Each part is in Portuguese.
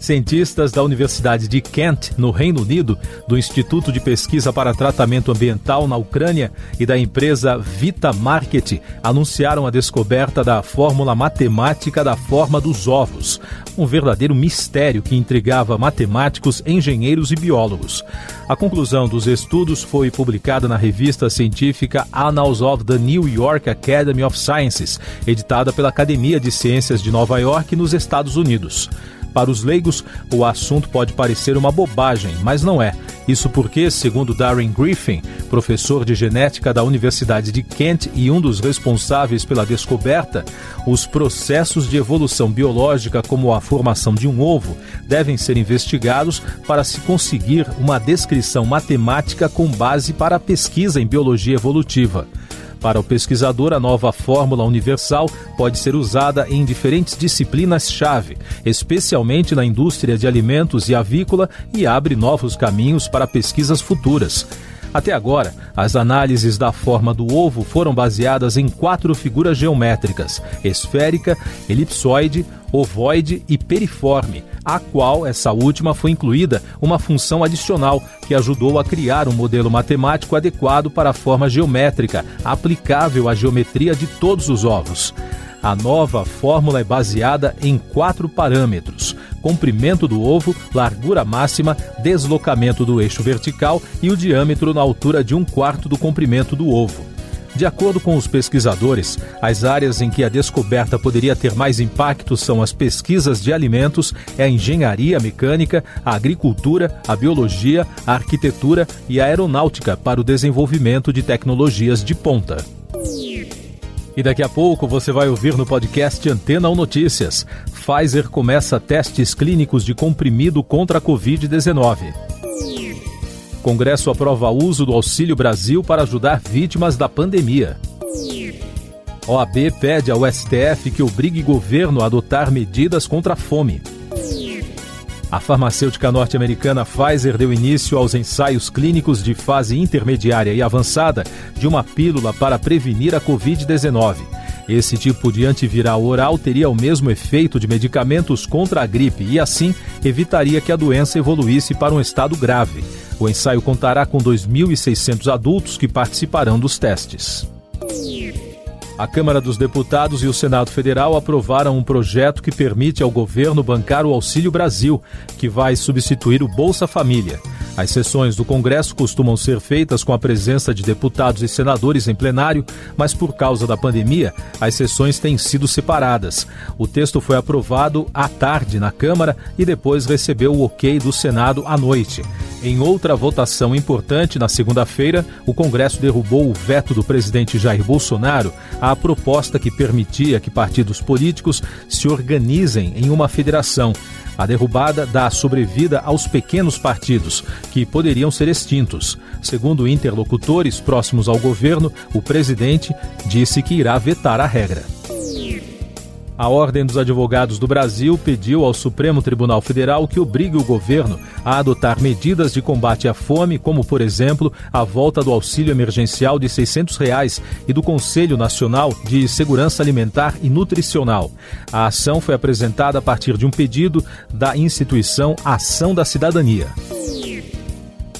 Cientistas da Universidade de Kent, no Reino Unido, do Instituto de Pesquisa para Tratamento Ambiental na Ucrânia e da empresa Vita Market anunciaram a descoberta da fórmula matemática da forma dos ovos, um verdadeiro mistério que intrigava matemáticos, engenheiros e biólogos. A conclusão dos estudos foi publicada na revista científica Annals of the New York Academy of Sciences, editada pela Academia de Ciências de Nova York, nos Estados Unidos. Para os leigos, o assunto pode parecer uma bobagem, mas não é. Isso porque, segundo Darren Griffin, professor de genética da Universidade de Kent e um dos responsáveis pela descoberta, os processos de evolução biológica, como a formação de um ovo, devem ser investigados para se conseguir uma descrição matemática com base para a pesquisa em biologia evolutiva. Para o pesquisador, a nova fórmula universal pode ser usada em diferentes disciplinas-chave, especialmente na indústria de alimentos e avícola, e abre novos caminhos para pesquisas futuras. Até agora, as análises da forma do ovo foram baseadas em quatro figuras geométricas: esférica, elipsoide, ovoide e periforme, a qual essa última foi incluída uma função adicional que ajudou a criar um modelo matemático adequado para a forma geométrica, aplicável à geometria de todos os ovos. A nova fórmula é baseada em quatro parâmetros: comprimento do ovo, largura máxima, deslocamento do eixo vertical e o diâmetro na altura de um quarto do comprimento do ovo. De acordo com os pesquisadores, as áreas em que a descoberta poderia ter mais impacto são as pesquisas de alimentos, a engenharia mecânica, a agricultura, a biologia, a arquitetura e a aeronáutica para o desenvolvimento de tecnologias de ponta. E daqui a pouco você vai ouvir no podcast Antena ou Notícias. Pfizer começa testes clínicos de comprimido contra a Covid-19. Congresso aprova uso do Auxílio Brasil para ajudar vítimas da pandemia. OAB pede ao STF que obrigue governo a adotar medidas contra a fome. A farmacêutica norte-americana Pfizer deu início aos ensaios clínicos de fase intermediária e avançada de uma pílula para prevenir a Covid-19. Esse tipo de antiviral oral teria o mesmo efeito de medicamentos contra a gripe e, assim, evitaria que a doença evoluísse para um estado grave. O ensaio contará com 2.600 adultos que participarão dos testes. A Câmara dos Deputados e o Senado Federal aprovaram um projeto que permite ao governo bancar o Auxílio Brasil, que vai substituir o Bolsa Família. As sessões do Congresso costumam ser feitas com a presença de deputados e senadores em plenário, mas por causa da pandemia, as sessões têm sido separadas. O texto foi aprovado à tarde na Câmara e depois recebeu o ok do Senado à noite. Em outra votação importante, na segunda-feira, o Congresso derrubou o veto do presidente Jair Bolsonaro à proposta que permitia que partidos políticos se organizem em uma federação. A derrubada dá sobrevida aos pequenos partidos, que poderiam ser extintos. Segundo interlocutores próximos ao governo, o presidente disse que irá vetar a regra. A Ordem dos Advogados do Brasil pediu ao Supremo Tribunal Federal que obrigue o governo a adotar medidas de combate à fome, como, por exemplo, a volta do auxílio emergencial de 600 reais e do Conselho Nacional de Segurança Alimentar e Nutricional. A ação foi apresentada a partir de um pedido da instituição Ação da Cidadania.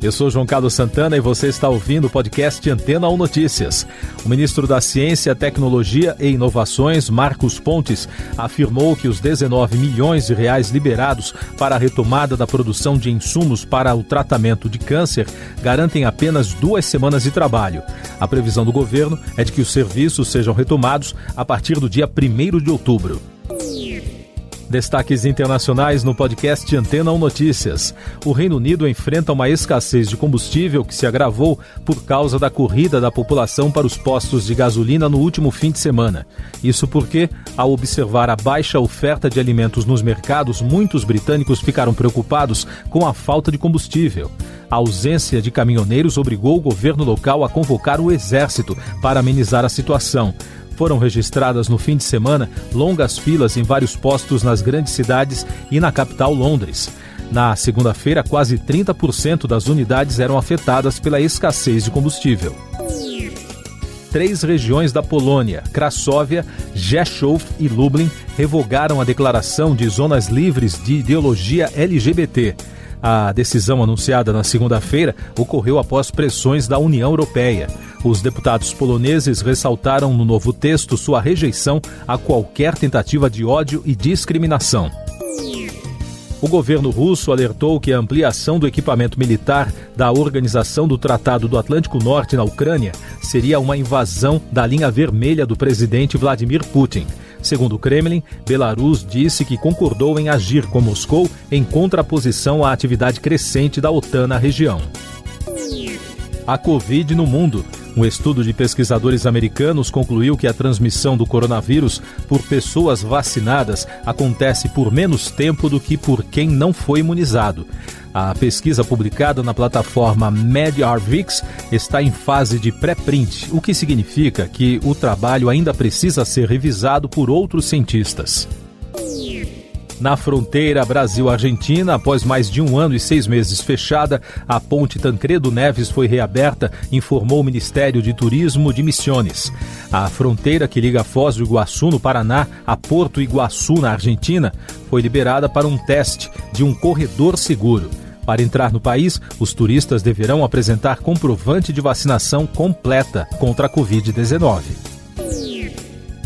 Eu sou João Carlos Santana e você está ouvindo o podcast Antena 1 Notícias. O ministro da Ciência, Tecnologia e Inovações, Marcos Pontes, afirmou que os 19 milhões de reais liberados para a retomada da produção de insumos para o tratamento de câncer garantem apenas duas semanas de trabalho. A previsão do governo é de que os serviços sejam retomados a partir do dia 1 de outubro. Destaques internacionais no podcast Antena 1 Notícias. O Reino Unido enfrenta uma escassez de combustível que se agravou por causa da corrida da população para os postos de gasolina no último fim de semana. Isso porque, ao observar a baixa oferta de alimentos nos mercados, muitos britânicos ficaram preocupados com a falta de combustível. A ausência de caminhoneiros obrigou o governo local a convocar o exército para amenizar a situação. Foram registradas no fim de semana longas filas em vários postos nas grandes cidades e na capital Londres. Na segunda-feira, quase 30% das unidades eram afetadas pela escassez de combustível. Três regiões da Polônia, Crasóvia, Rzeszów e Lublin, revogaram a declaração de zonas livres de ideologia LGBT. A decisão anunciada na segunda-feira ocorreu após pressões da União Europeia. Os deputados poloneses ressaltaram no novo texto sua rejeição a qualquer tentativa de ódio e discriminação. O governo russo alertou que a ampliação do equipamento militar da Organização do Tratado do Atlântico Norte na Ucrânia seria uma invasão da linha vermelha do presidente Vladimir Putin. Segundo o Kremlin, Belarus disse que concordou em agir com Moscou em contraposição à atividade crescente da OTAN na região. A Covid no mundo. Um estudo de pesquisadores americanos concluiu que a transmissão do coronavírus por pessoas vacinadas acontece por menos tempo do que por quem não foi imunizado. A pesquisa publicada na plataforma MedRvix está em fase de pré-print, o que significa que o trabalho ainda precisa ser revisado por outros cientistas. Na fronteira Brasil-Argentina, após mais de um ano e seis meses fechada, a ponte Tancredo Neves foi reaberta, informou o Ministério de Turismo de Missões. A fronteira que liga Foz do Iguaçu, no Paraná, a Porto Iguaçu, na Argentina, foi liberada para um teste de um corredor seguro. Para entrar no país, os turistas deverão apresentar comprovante de vacinação completa contra a Covid-19.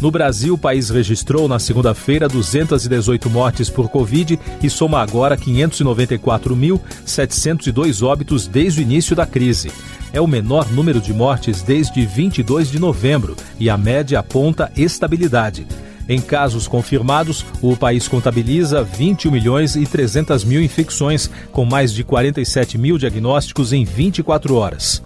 No Brasil, o país registrou na segunda-feira 218 mortes por Covid e soma agora 594.702 óbitos desde o início da crise. É o menor número de mortes desde 22 de novembro e a média aponta estabilidade. Em casos confirmados, o país contabiliza 21 milhões e 300 mil infecções, com mais de 47 mil diagnósticos em 24 horas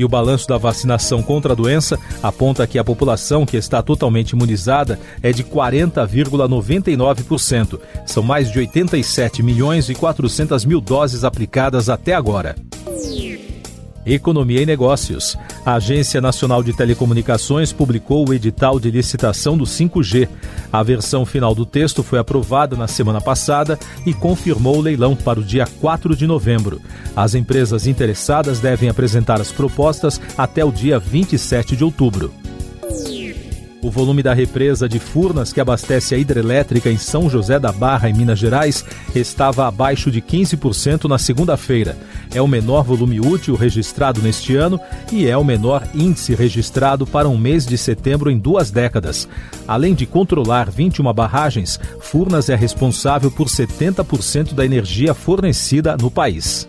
e o balanço da vacinação contra a doença aponta que a população que está totalmente imunizada é de 40,99%. São mais de 87 milhões e 400 mil doses aplicadas até agora. Economia e Negócios. A Agência Nacional de Telecomunicações publicou o edital de licitação do 5G. A versão final do texto foi aprovada na semana passada e confirmou o leilão para o dia 4 de novembro. As empresas interessadas devem apresentar as propostas até o dia 27 de outubro. O volume da represa de Furnas, que abastece a hidrelétrica em São José da Barra, em Minas Gerais, estava abaixo de 15% na segunda-feira. É o menor volume útil registrado neste ano e é o menor índice registrado para um mês de setembro em duas décadas. Além de controlar 21 barragens, Furnas é responsável por 70% da energia fornecida no país.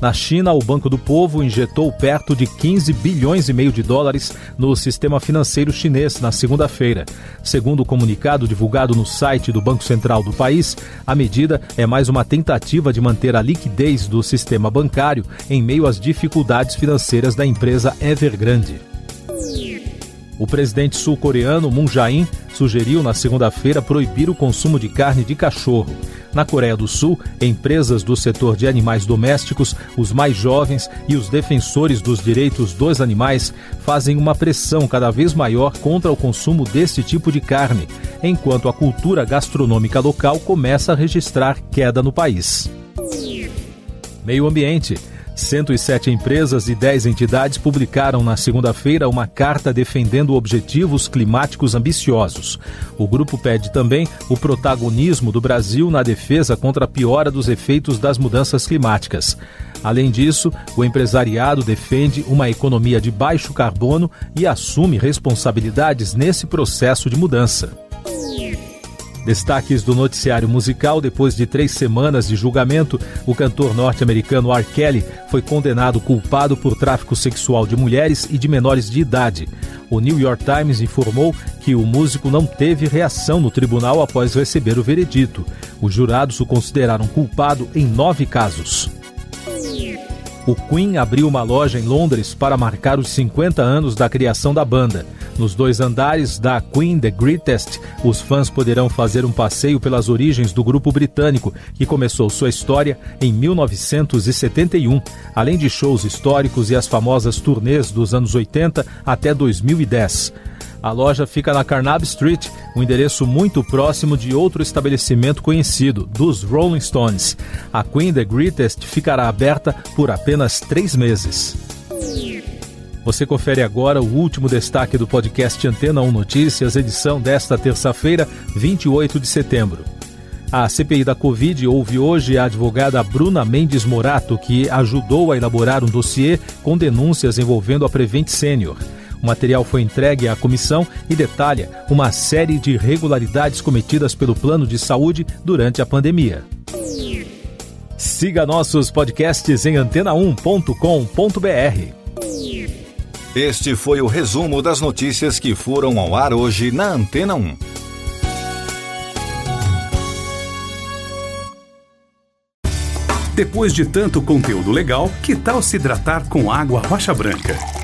Na China, o Banco do Povo injetou perto de 15 bilhões e meio de dólares no sistema financeiro chinês na segunda-feira. Segundo o comunicado divulgado no site do Banco Central do país, a medida é mais uma tentativa de manter a liquidez do sistema bancário em meio às dificuldades financeiras da empresa Evergrande. O presidente sul-coreano Moon Jae-in sugeriu na segunda-feira proibir o consumo de carne de cachorro. Na Coreia do Sul, empresas do setor de animais domésticos, os mais jovens e os defensores dos direitos dos animais fazem uma pressão cada vez maior contra o consumo deste tipo de carne, enquanto a cultura gastronômica local começa a registrar queda no país. Meio Ambiente. 107 empresas e 10 entidades publicaram na segunda-feira uma carta defendendo objetivos climáticos ambiciosos. O grupo pede também o protagonismo do Brasil na defesa contra a piora dos efeitos das mudanças climáticas. Além disso, o empresariado defende uma economia de baixo carbono e assume responsabilidades nesse processo de mudança. Destaques do noticiário musical: depois de três semanas de julgamento, o cantor norte-americano R. Kelly foi condenado culpado por tráfico sexual de mulheres e de menores de idade. O New York Times informou que o músico não teve reação no tribunal após receber o veredito. Os jurados o consideraram culpado em nove casos. O Queen abriu uma loja em Londres para marcar os 50 anos da criação da banda. Nos dois andares da Queen The Greatest, os fãs poderão fazer um passeio pelas origens do grupo britânico, que começou sua história em 1971, além de shows históricos e as famosas turnês dos anos 80 até 2010. A loja fica na Carnaby Street, um endereço muito próximo de outro estabelecimento conhecido, dos Rolling Stones. A Queen the Greatest ficará aberta por apenas três meses. Você confere agora o último destaque do podcast Antena 1 Notícias, edição desta terça-feira, 28 de setembro. A CPI da Covid ouve hoje a advogada Bruna Mendes Morato, que ajudou a elaborar um dossiê com denúncias envolvendo a Prevent Senior. O material foi entregue à comissão e detalha uma série de irregularidades cometidas pelo plano de saúde durante a pandemia. Siga nossos podcasts em antena1.com.br. Este foi o resumo das notícias que foram ao ar hoje na Antena 1. Depois de tanto conteúdo legal, que tal se hidratar com água rocha branca?